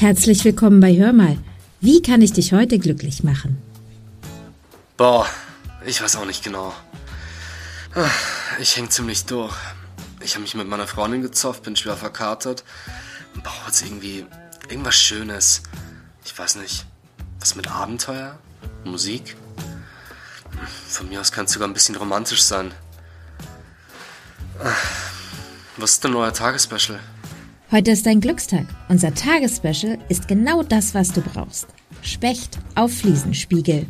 Herzlich willkommen bei Hör mal. Wie kann ich dich heute glücklich machen? Boah, ich weiß auch nicht genau. Ich häng ziemlich durch. Ich habe mich mit meiner Freundin gezofft, bin schwer verkatert und brauche jetzt irgendwie irgendwas Schönes. Ich weiß nicht, was mit Abenteuer? Musik? Von mir aus kann es sogar ein bisschen romantisch sein. Was ist denn euer Tagesspecial? Heute ist dein Glückstag. Unser Tagesspecial ist genau das, was du brauchst. Specht auf Fliesenspiegel.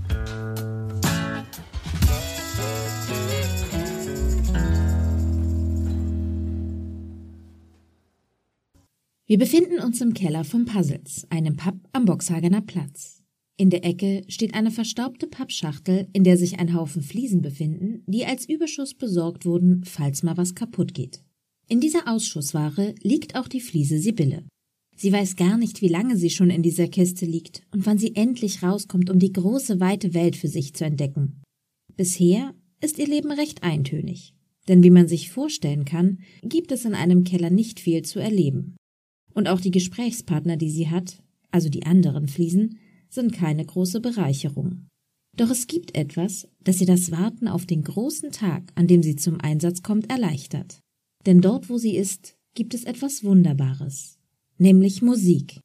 Wir befinden uns im Keller vom Puzzles, einem Pub am Boxhagener Platz. In der Ecke steht eine verstaubte Pappschachtel, in der sich ein Haufen Fliesen befinden, die als Überschuss besorgt wurden, falls mal was kaputt geht. In dieser Ausschussware liegt auch die Fliese Sibylle. Sie weiß gar nicht, wie lange sie schon in dieser Kiste liegt und wann sie endlich rauskommt, um die große, weite Welt für sich zu entdecken. Bisher ist ihr Leben recht eintönig. Denn wie man sich vorstellen kann, gibt es in einem Keller nicht viel zu erleben. Und auch die Gesprächspartner, die sie hat, also die anderen Fliesen, sind keine große Bereicherung. Doch es gibt etwas, das ihr das Warten auf den großen Tag, an dem sie zum Einsatz kommt, erleichtert. Denn dort, wo sie ist, gibt es etwas Wunderbares, nämlich Musik.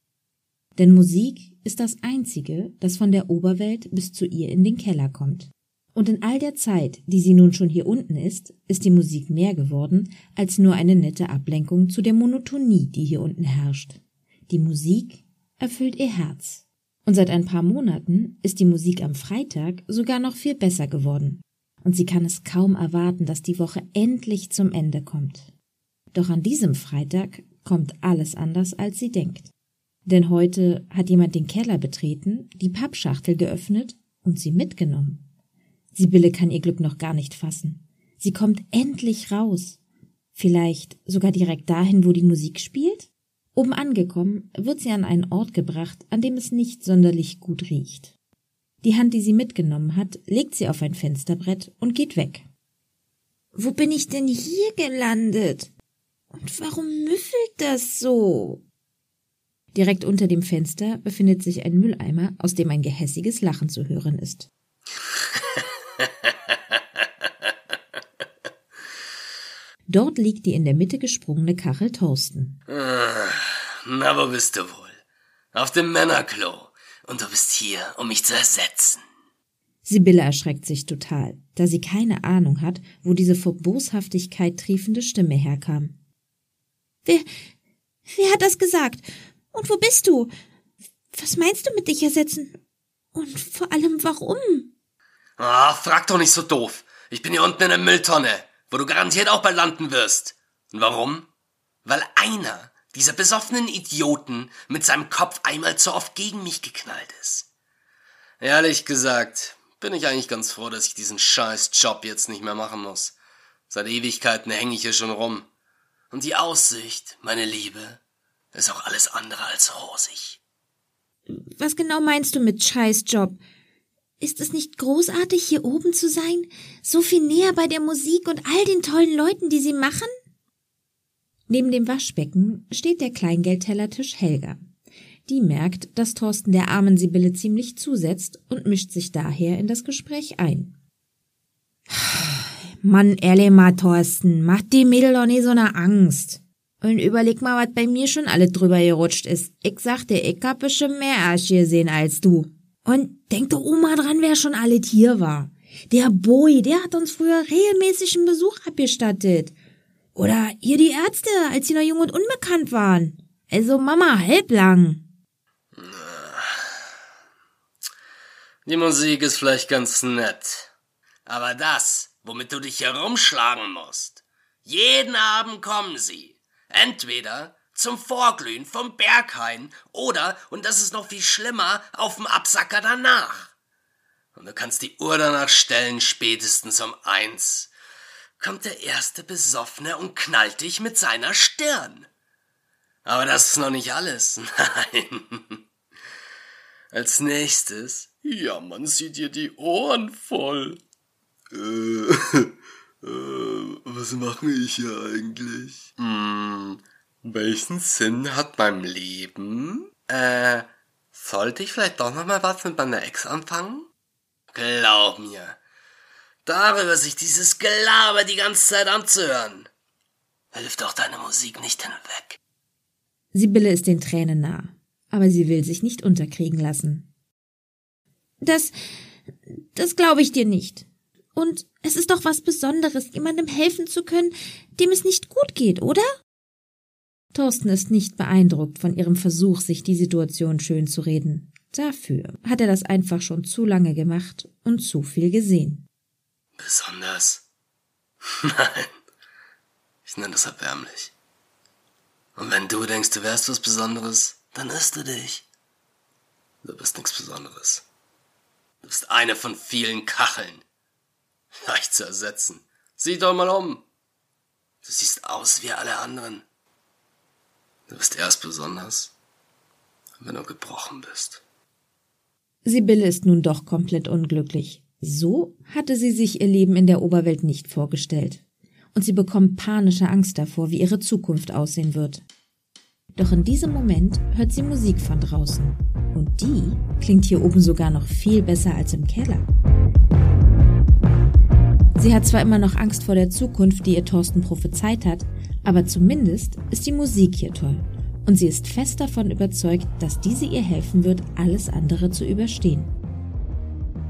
Denn Musik ist das Einzige, das von der Oberwelt bis zu ihr in den Keller kommt. Und in all der Zeit, die sie nun schon hier unten ist, ist die Musik mehr geworden als nur eine nette Ablenkung zu der Monotonie, die hier unten herrscht. Die Musik erfüllt ihr Herz. Und seit ein paar Monaten ist die Musik am Freitag sogar noch viel besser geworden. Und sie kann es kaum erwarten, dass die Woche endlich zum Ende kommt. Doch an diesem Freitag kommt alles anders, als sie denkt. Denn heute hat jemand den Keller betreten, die Pappschachtel geöffnet und sie mitgenommen. Sibylle kann ihr Glück noch gar nicht fassen. Sie kommt endlich raus. Vielleicht sogar direkt dahin, wo die Musik spielt? Oben angekommen, wird sie an einen Ort gebracht, an dem es nicht sonderlich gut riecht. Die Hand, die sie mitgenommen hat, legt sie auf ein Fensterbrett und geht weg. Wo bin ich denn hier gelandet? Und warum müffelt das so? Direkt unter dem Fenster befindet sich ein Mülleimer, aus dem ein gehässiges Lachen zu hören ist. Dort liegt die in der Mitte gesprungene Kachel Thorsten. Ah, na, wo bist du wohl? Auf dem Männerklo. Und du bist hier, um mich zu ersetzen. Sibylle erschreckt sich total, da sie keine Ahnung hat, wo diese vor Boshaftigkeit triefende Stimme herkam. Wer, wer hat das gesagt? Und wo bist du? Was meinst du mit dich ersetzen? Und vor allem warum? Ah, frag doch nicht so doof. Ich bin hier unten in der Mülltonne wo du garantiert auch bald landen wirst. Und warum? Weil einer dieser besoffenen Idioten mit seinem Kopf einmal zu oft gegen mich geknallt ist. Ehrlich gesagt, bin ich eigentlich ganz froh, dass ich diesen scheiß Job jetzt nicht mehr machen muss. Seit Ewigkeiten hänge ich hier schon rum. Und die Aussicht, meine Liebe, ist auch alles andere als rosig. Was genau meinst du mit Scheißjob? Ist es nicht großartig, hier oben zu sein? So viel näher bei der Musik und all den tollen Leuten, die sie machen? Neben dem Waschbecken steht der Kleingeldtellertisch Helga. Die merkt, dass Thorsten der armen Sibylle ziemlich zusetzt und mischt sich daher in das Gespräch ein. Mann, ehrlich mal, Thorsten, mach die Mädel doch nicht so eine Angst. Und überleg mal, was bei mir schon alle drüber gerutscht ist. Ich sagte, ich hab bestimmt mehr Arsch gesehen als du. Und denk doch Oma dran, wer schon alle hier war. Der Boy, der hat uns früher regelmäßig einen Besuch abgestattet. Oder ihr die Ärzte, als sie noch jung und unbekannt waren. Also Mama, halblang. Die Musik ist vielleicht ganz nett. Aber das, womit du dich herumschlagen musst. Jeden Abend kommen sie. Entweder zum Vorglühen vom Berghain oder, und das ist noch viel schlimmer, auf dem Absacker danach. Und du kannst die Uhr danach stellen, spätestens um eins. Kommt der erste Besoffene und knallt dich mit seiner Stirn. Aber das ist noch nicht alles. Nein. Als nächstes, ja, man sieht dir die Ohren voll. Äh, äh, was mache ich hier eigentlich? Hm, welchen Sinn hat mein Leben? Äh, sollte ich vielleicht doch noch mal was mit meiner Ex anfangen? Glaub mir, darüber sich dieses Gelaber die ganze Zeit anzuhören, hilft auch deine Musik nicht hinweg. Sibylle ist den Tränen nah, aber sie will sich nicht unterkriegen lassen. Das, das glaube ich dir nicht. Und es ist doch was Besonderes, jemandem helfen zu können, dem es nicht gut geht, oder? Thorsten ist nicht beeindruckt von ihrem Versuch, sich die Situation schön zu reden. Dafür hat er das einfach schon zu lange gemacht und zu viel gesehen. Besonders? Nein. Ich nenne das erbärmlich. Und wenn du denkst, du wärst was Besonderes, dann irrst du dich. Du bist nichts Besonderes. Du bist eine von vielen Kacheln. Leicht zu ersetzen. Sieh doch mal um. Du siehst aus wie alle anderen. Du bist erst besonders, wenn du gebrochen bist. Sibylle ist nun doch komplett unglücklich. So hatte sie sich ihr Leben in der Oberwelt nicht vorgestellt. Und sie bekommt panische Angst davor, wie ihre Zukunft aussehen wird. Doch in diesem Moment hört sie Musik von draußen. Und die klingt hier oben sogar noch viel besser als im Keller. Sie hat zwar immer noch Angst vor der Zukunft, die ihr Thorsten prophezeit hat, aber zumindest ist die Musik hier toll. Und sie ist fest davon überzeugt, dass diese ihr helfen wird, alles andere zu überstehen.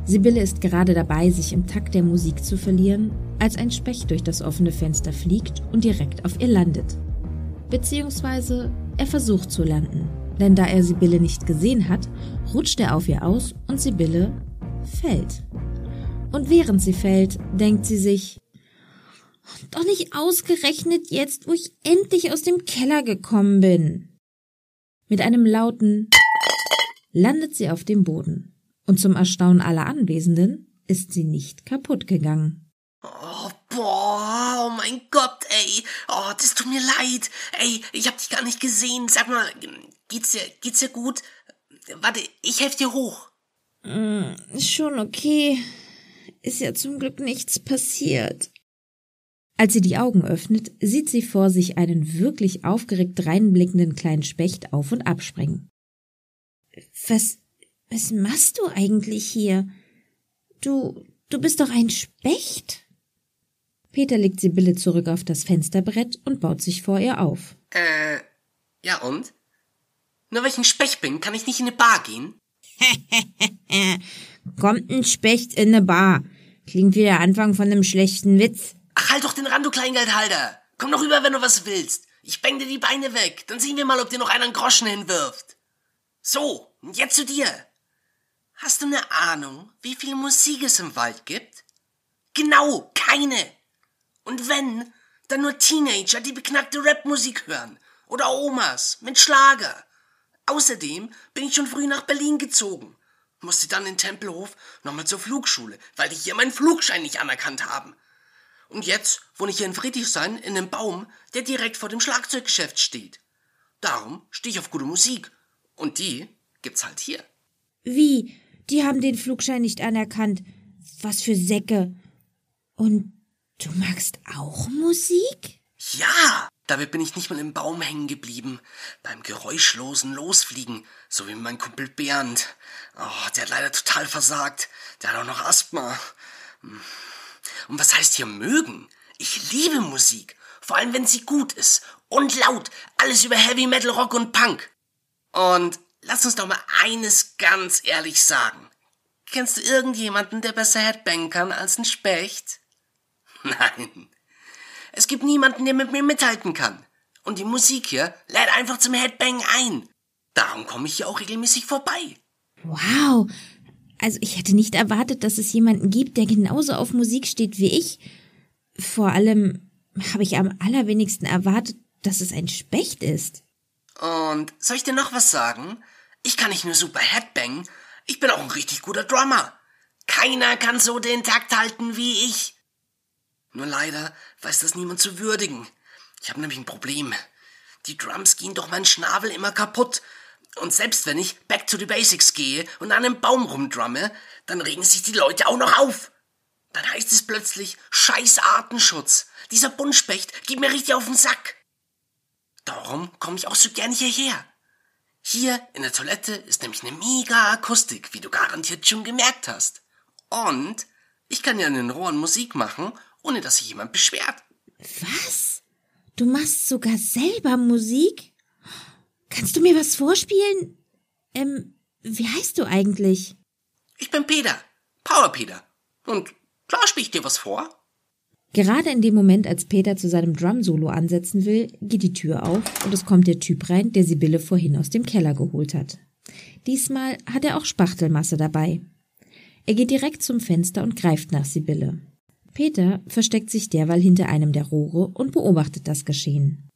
Sibylle ist gerade dabei, sich im Takt der Musik zu verlieren, als ein Specht durch das offene Fenster fliegt und direkt auf ihr landet. Beziehungsweise er versucht zu landen, denn da er Sibylle nicht gesehen hat, rutscht er auf ihr aus und Sibylle fällt. Und während sie fällt, denkt sie sich, doch nicht ausgerechnet jetzt, wo ich endlich aus dem Keller gekommen bin. Mit einem lauten landet sie auf dem Boden. Und zum Erstaunen aller Anwesenden ist sie nicht kaputt gegangen. Oh, boah, oh mein Gott, ey. Oh, das tut mir leid. Ey, ich hab dich gar nicht gesehen. Sag mal, geht's dir, geht's dir gut? Warte, ich helf dir hoch. Mm, schon okay. Ist ja zum Glück nichts passiert. Als sie die Augen öffnet, sieht sie vor sich einen wirklich aufgeregt reinblickenden kleinen Specht auf und abspringen. Was, was machst du eigentlich hier? Du, du bist doch ein Specht? Peter legt Sibylle zurück auf das Fensterbrett und baut sich vor ihr auf. Äh, ja und? Nur weil ich ein Specht bin, kann ich nicht in eine Bar gehen? Kommt ein Specht in eine Bar. Klingt wie der Anfang von einem schlechten Witz. Ach, halt doch den Rand, du Kleingeldhalter. Komm doch rüber, wenn du was willst. Ich bang dir die Beine weg. Dann sehen wir mal, ob dir noch einer einen Groschen hinwirft. So, und jetzt zu dir. Hast du eine Ahnung, wie viel Musik es im Wald gibt? Genau, keine. Und wenn, dann nur Teenager, die beknackte Rapmusik hören. Oder Omas mit Schlager. Außerdem bin ich schon früh nach Berlin gezogen. Musste dann in Tempelhof nochmal zur Flugschule, weil die hier meinen Flugschein nicht anerkannt haben. Und jetzt wohne ich hier in Friedrichshain in einem Baum, der direkt vor dem Schlagzeuggeschäft steht. Darum stehe ich auf gute Musik. Und die gibt's halt hier. Wie? Die haben den Flugschein nicht anerkannt. Was für Säcke. Und du magst auch Musik? Ja! Dabei bin ich nicht mal im Baum hängen geblieben. Beim geräuschlosen Losfliegen, so wie mein Kumpel Bernd. Oh, der hat leider total versagt. Der hat auch noch Asthma. Hm. Und was heißt hier mögen? Ich liebe Musik, vor allem wenn sie gut ist und laut, alles über Heavy Metal, Rock und Punk. Und lass uns doch mal eines ganz ehrlich sagen. Kennst du irgendjemanden, der besser Headbang kann als ein Specht? Nein. Es gibt niemanden, der mit mir mithalten kann. Und die Musik hier lädt einfach zum Headbang ein. Darum komme ich hier auch regelmäßig vorbei. Wow, also ich hätte nicht erwartet, dass es jemanden gibt, der genauso auf Musik steht wie ich. Vor allem habe ich am allerwenigsten erwartet, dass es ein Specht ist. Und soll ich dir noch was sagen? Ich kann nicht nur super Headbang, ich bin auch ein richtig guter Drummer. Keiner kann so den Takt halten wie ich. Nur leider weiß das niemand zu würdigen. Ich habe nämlich ein Problem. Die Drums gehen doch mein Schnabel immer kaputt und selbst wenn ich back to the basics gehe und an einem Baum rumdrumme, dann regen sich die Leute auch noch auf. Dann heißt es plötzlich Scheiß Artenschutz. Dieser Buntspecht geht mir richtig auf den Sack. Darum komme ich auch so gern hierher. Hier in der Toilette ist nämlich eine mega Akustik, wie du garantiert schon gemerkt hast. Und ich kann ja in den Rohren Musik machen, ohne dass sich jemand beschwert. Was? Du machst sogar selber Musik? Kannst du mir was vorspielen? Ähm, wie heißt du eigentlich? Ich bin Peter, Power Peter. Und klar spiel ich dir was vor. Gerade in dem Moment, als Peter zu seinem Drum-Solo ansetzen will, geht die Tür auf und es kommt der Typ rein, der Sibylle vorhin aus dem Keller geholt hat. Diesmal hat er auch Spachtelmasse dabei. Er geht direkt zum Fenster und greift nach Sibylle. Peter versteckt sich derweil hinter einem der Rohre und beobachtet das Geschehen.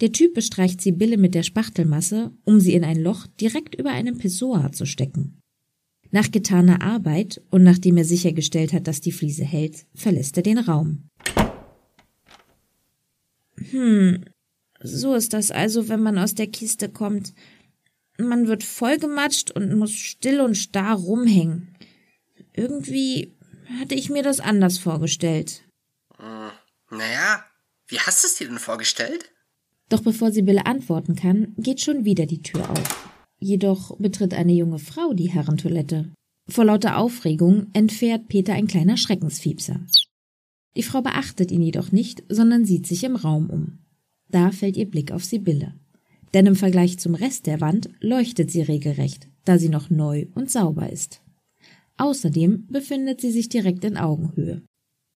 Der Typ bestreicht Sibylle mit der Spachtelmasse, um sie in ein Loch direkt über einem Pissoir zu stecken. Nach getaner Arbeit und nachdem er sichergestellt hat, dass die Fliese hält, verlässt er den Raum. Hm, so ist das also, wenn man aus der Kiste kommt. Man wird vollgematscht und muss still und starr rumhängen. Irgendwie hatte ich mir das anders vorgestellt. Hm, naja, wie hast du es dir denn vorgestellt? Doch bevor Sibylle antworten kann, geht schon wieder die Tür auf. Jedoch betritt eine junge Frau die Herrentoilette. Vor lauter Aufregung entfährt Peter ein kleiner Schreckensfiepser. Die Frau beachtet ihn jedoch nicht, sondern sieht sich im Raum um. Da fällt ihr Blick auf Sibylle. Denn im Vergleich zum Rest der Wand leuchtet sie regelrecht, da sie noch neu und sauber ist. Außerdem befindet sie sich direkt in Augenhöhe.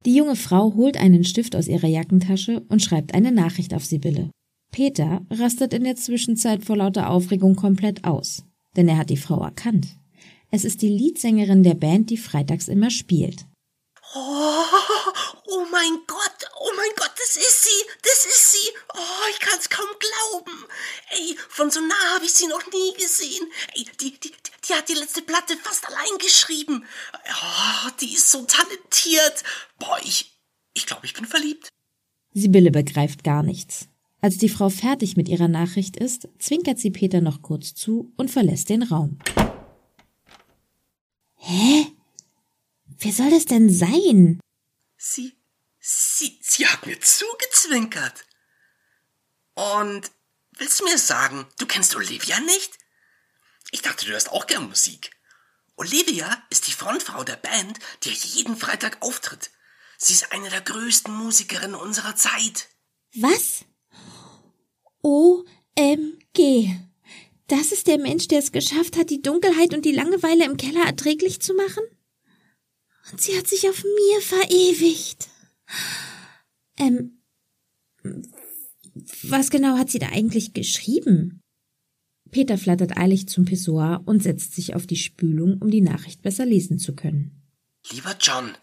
Die junge Frau holt einen Stift aus ihrer Jackentasche und schreibt eine Nachricht auf Sibylle. Peter rastet in der Zwischenzeit vor lauter Aufregung komplett aus, denn er hat die Frau erkannt. Es ist die Leadsängerin der Band, die freitags immer spielt. Oh, oh mein Gott, oh mein Gott, das ist sie, das ist sie. Oh, ich kann's kaum glauben. Ey, von so nah habe ich sie noch nie gesehen. Ey, die, die, die hat die letzte Platte fast allein geschrieben. Oh, die ist so talentiert. Boah, ich, ich glaube, ich bin verliebt. Sibylle begreift gar nichts. Als die Frau fertig mit ihrer Nachricht ist, zwinkert sie Peter noch kurz zu und verlässt den Raum. Hä? Wer soll das denn sein? Sie, sie, sie hat mir zugezwinkert. Und willst du mir sagen, du kennst Olivia nicht? Ich dachte, du hörst auch gern Musik. Olivia ist die Frontfrau der Band, die jeden Freitag auftritt. Sie ist eine der größten Musikerinnen unserer Zeit. Was? OMG. Das ist der Mensch, der es geschafft hat, die Dunkelheit und die Langeweile im Keller erträglich zu machen? Und sie hat sich auf mir verewigt. Ähm, was genau hat sie da eigentlich geschrieben? Peter flattert eilig zum Pissoir und setzt sich auf die Spülung, um die Nachricht besser lesen zu können. Lieber John,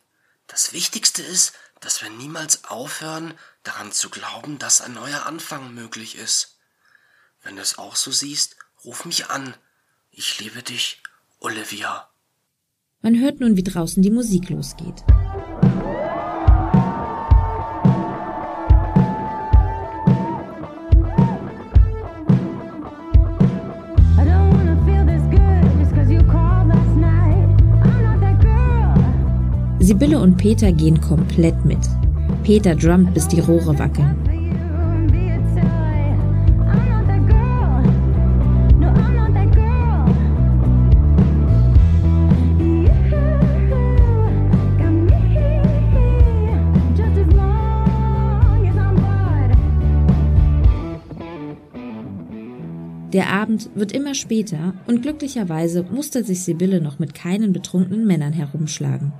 das Wichtigste ist, dass wir niemals aufhören, daran zu glauben, dass ein neuer Anfang möglich ist. Wenn du es auch so siehst, ruf mich an. Ich liebe dich, Olivia. Man hört nun, wie draußen die Musik losgeht. Sibylle und Peter gehen komplett mit. Peter drummt, bis die Rohre wackeln. Der Abend wird immer später und glücklicherweise musste sich Sibylle noch mit keinen betrunkenen Männern herumschlagen.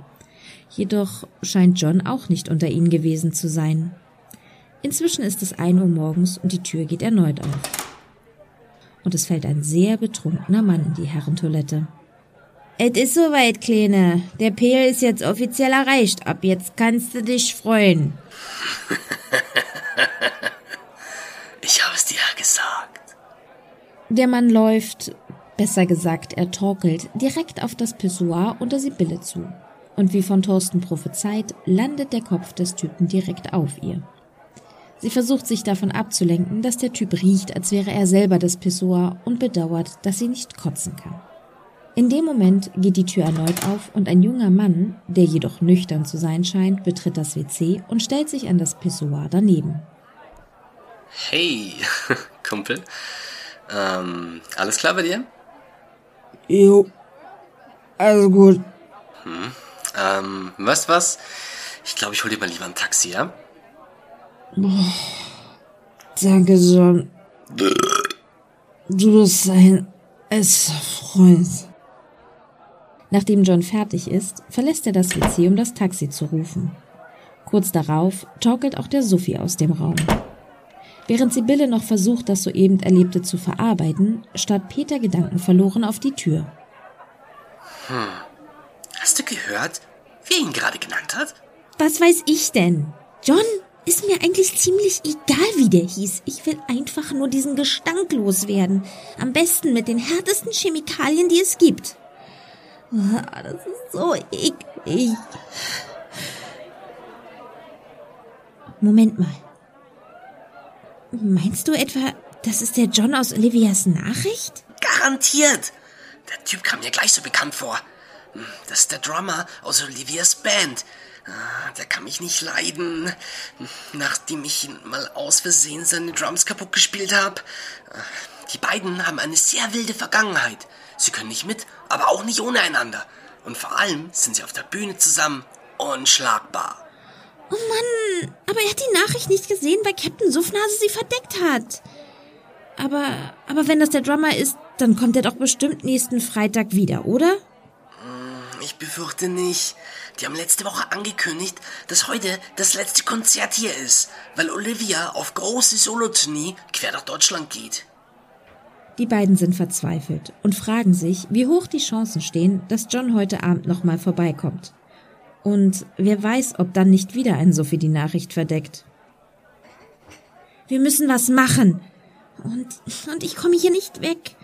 Jedoch scheint John auch nicht unter ihnen gewesen zu sein. Inzwischen ist es ein Uhr morgens und die Tür geht erneut auf. Und es fällt ein sehr betrunkener Mann in die Herrentoilette. Es ist soweit, Kleine. Der Peel ist jetzt offiziell erreicht. Ab jetzt kannst du dich freuen. ich habe es dir ja gesagt. Der Mann läuft, besser gesagt, er torkelt direkt auf das Pissoir unter Sibylle zu und wie von Thorsten prophezeit, landet der Kopf des Typen direkt auf ihr. Sie versucht sich davon abzulenken, dass der Typ riecht, als wäre er selber das Pissoir und bedauert, dass sie nicht kotzen kann. In dem Moment geht die Tür erneut auf und ein junger Mann, der jedoch nüchtern zu sein scheint, betritt das WC und stellt sich an das Pissoir daneben. Hey, Kumpel. Ähm, alles klar bei dir? Jo. Also gut. Hm. Ähm, weißt du was? Ich glaube, ich hol dir mal lieber ein Taxi, ja? Boah. Danke, John. Du bist ein bester Freund. Nachdem John fertig ist, verlässt er das WC, um das Taxi zu rufen. Kurz darauf torkelt auch der Sophie aus dem Raum. Während Sibylle noch versucht, das soeben Erlebte zu verarbeiten, starrt Peter gedankenverloren auf die Tür. Hm. Hast du gehört, wie er ihn gerade genannt hat? Was weiß ich denn? John ist mir eigentlich ziemlich egal, wie der hieß. Ich will einfach nur diesen Gestank loswerden. Am besten mit den härtesten Chemikalien, die es gibt. Ah, das ist so eklig. Moment mal. Meinst du etwa, das ist der John aus Olivias Nachricht? Garantiert. Der Typ kam mir gleich so bekannt vor. Das ist der Drummer aus Olivias Band. Ah, der kann mich nicht leiden. Nachdem ich ihn mal aus Versehen seine Drums kaputt gespielt habe. Ah, die beiden haben eine sehr wilde Vergangenheit. Sie können nicht mit, aber auch nicht ohne einander. Und vor allem sind sie auf der Bühne zusammen unschlagbar. Oh Mann, aber er hat die Nachricht nicht gesehen, weil Captain Suffnase sie verdeckt hat. Aber, aber wenn das der Drummer ist, dann kommt er doch bestimmt nächsten Freitag wieder, oder? Ich befürchte nicht. Die haben letzte Woche angekündigt, dass heute das letzte Konzert hier ist, weil Olivia auf große Solotournee quer durch Deutschland geht. Die beiden sind verzweifelt und fragen sich, wie hoch die Chancen stehen, dass John heute Abend nochmal vorbeikommt. Und wer weiß, ob dann nicht wieder ein Sophie die Nachricht verdeckt. Wir müssen was machen. Und, und ich komme hier nicht weg.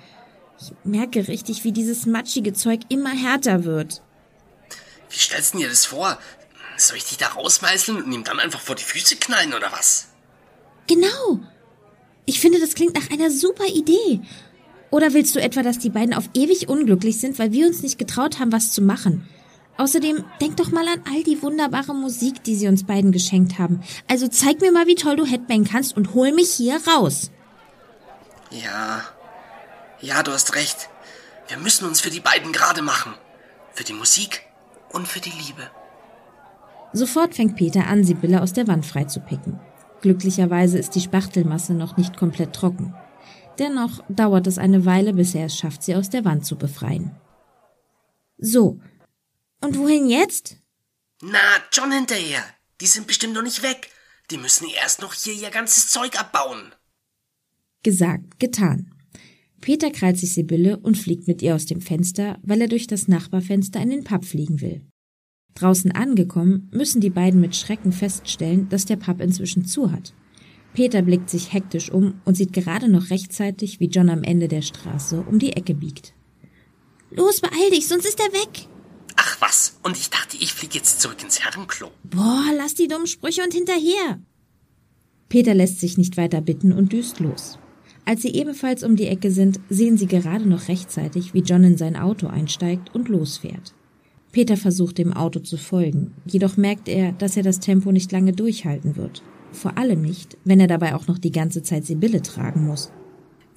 Ich merke richtig, wie dieses matschige Zeug immer härter wird. Wie stellst du dir das vor? Soll ich dich da rausmeißeln und ihm dann einfach vor die Füße knallen oder was? Genau. Ich finde, das klingt nach einer super Idee. Oder willst du etwa, dass die beiden auf ewig unglücklich sind, weil wir uns nicht getraut haben, was zu machen? Außerdem, denk doch mal an all die wunderbare Musik, die sie uns beiden geschenkt haben. Also zeig mir mal, wie toll du Headbang kannst und hol mich hier raus. Ja. Ja, du hast recht. Wir müssen uns für die beiden gerade machen. Für die Musik und für die Liebe. Sofort fängt Peter an, Sibylle aus der Wand freizupicken. Glücklicherweise ist die Spachtelmasse noch nicht komplett trocken. Dennoch dauert es eine Weile, bis er es schafft, sie aus der Wand zu befreien. So. Und wohin jetzt? Na, John hinterher. Die sind bestimmt noch nicht weg. Die müssen erst noch hier ihr ganzes Zeug abbauen. Gesagt, getan. Peter krallt sich Sibylle und fliegt mit ihr aus dem Fenster, weil er durch das Nachbarfenster in den Pub fliegen will. Draußen angekommen, müssen die beiden mit Schrecken feststellen, dass der Pub inzwischen zu hat. Peter blickt sich hektisch um und sieht gerade noch rechtzeitig, wie John am Ende der Straße um die Ecke biegt. Los, beeil dich, sonst ist er weg. Ach was, und ich dachte, ich fliege jetzt zurück ins Herrenklo. Boah, lass die dummen Sprüche und hinterher. Peter lässt sich nicht weiter bitten und düst los. Als sie ebenfalls um die Ecke sind, sehen sie gerade noch rechtzeitig, wie John in sein Auto einsteigt und losfährt. Peter versucht dem Auto zu folgen, jedoch merkt er, dass er das Tempo nicht lange durchhalten wird. Vor allem nicht, wenn er dabei auch noch die ganze Zeit Sibylle tragen muss.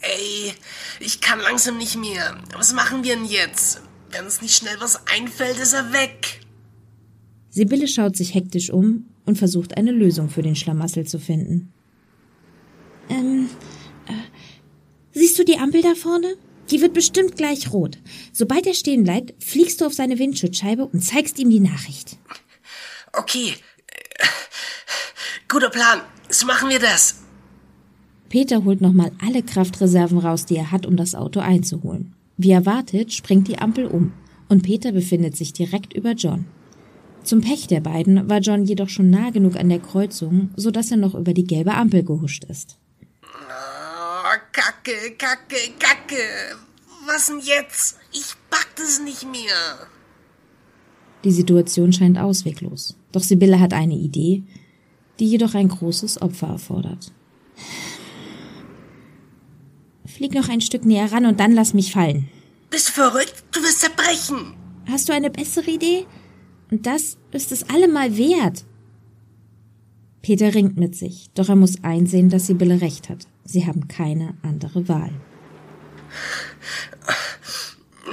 Ey, ich kann langsam nicht mehr. Was machen wir denn jetzt? Wenn uns nicht schnell was einfällt, ist er weg. Sibylle schaut sich hektisch um und versucht eine Lösung für den Schlamassel zu finden. Ähm, äh, siehst du die Ampel da vorne? Die wird bestimmt gleich rot. Sobald er stehen bleibt, fliegst du auf seine Windschutzscheibe und zeigst ihm die Nachricht. Okay. Guter Plan. So machen wir das. Peter holt nochmal alle Kraftreserven raus, die er hat, um das Auto einzuholen. Wie erwartet, springt die Ampel um und Peter befindet sich direkt über John. Zum Pech der beiden war John jedoch schon nah genug an der Kreuzung, so dass er noch über die gelbe Ampel gehuscht ist. Kacke, Kacke, Kacke. Was denn jetzt? Ich pack das nicht mehr. Die Situation scheint ausweglos. Doch Sibylle hat eine Idee, die jedoch ein großes Opfer erfordert. Flieg noch ein Stück näher ran und dann lass mich fallen. Bist du verrückt? Du wirst zerbrechen. Hast du eine bessere Idee? Und das ist es allemal wert. Peter ringt mit sich, doch er muss einsehen, dass Sibylle recht hat. Sie haben keine andere Wahl.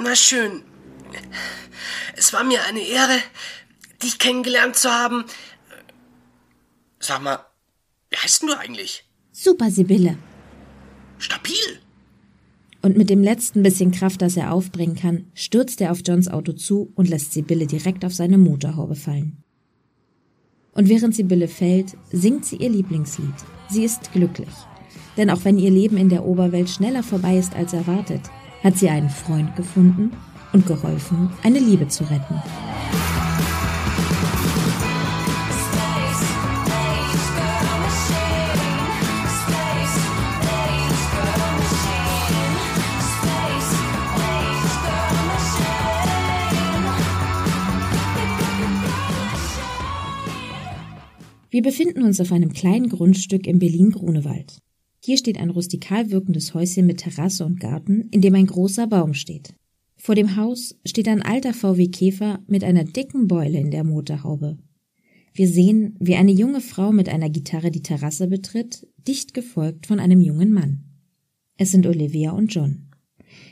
Na schön. Es war mir eine Ehre, dich kennengelernt zu haben. Sag mal, wie heißt denn du eigentlich? Super, Sibylle. Stabil. Und mit dem letzten bisschen Kraft, das er aufbringen kann, stürzt er auf Johns Auto zu und lässt Sibylle direkt auf seine Motorhaube fallen. Und während Sibylle fällt, singt sie ihr Lieblingslied. Sie ist glücklich. Denn auch wenn ihr Leben in der Oberwelt schneller vorbei ist als erwartet, hat sie einen Freund gefunden und geholfen, eine Liebe zu retten. Wir befinden uns auf einem kleinen Grundstück im Berlin-Grunewald. Hier steht ein rustikal wirkendes Häuschen mit Terrasse und Garten, in dem ein großer Baum steht. Vor dem Haus steht ein alter VW Käfer mit einer dicken Beule in der Motorhaube. Wir sehen, wie eine junge Frau mit einer Gitarre die Terrasse betritt, dicht gefolgt von einem jungen Mann. Es sind Olivia und John.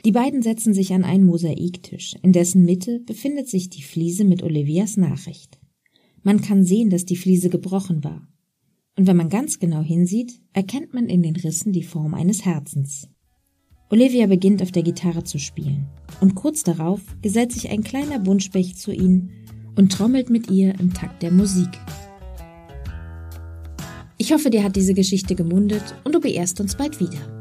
Die beiden setzen sich an einen Mosaiktisch, in dessen Mitte befindet sich die Fliese mit Olivias Nachricht. Man kann sehen, dass die Fliese gebrochen war. Und wenn man ganz genau hinsieht, erkennt man in den Rissen die Form eines Herzens. Olivia beginnt auf der Gitarre zu spielen und kurz darauf gesellt sich ein kleiner Buntspecht zu ihnen und trommelt mit ihr im Takt der Musik. Ich hoffe, dir hat diese Geschichte gemundet und du beehrst uns bald wieder.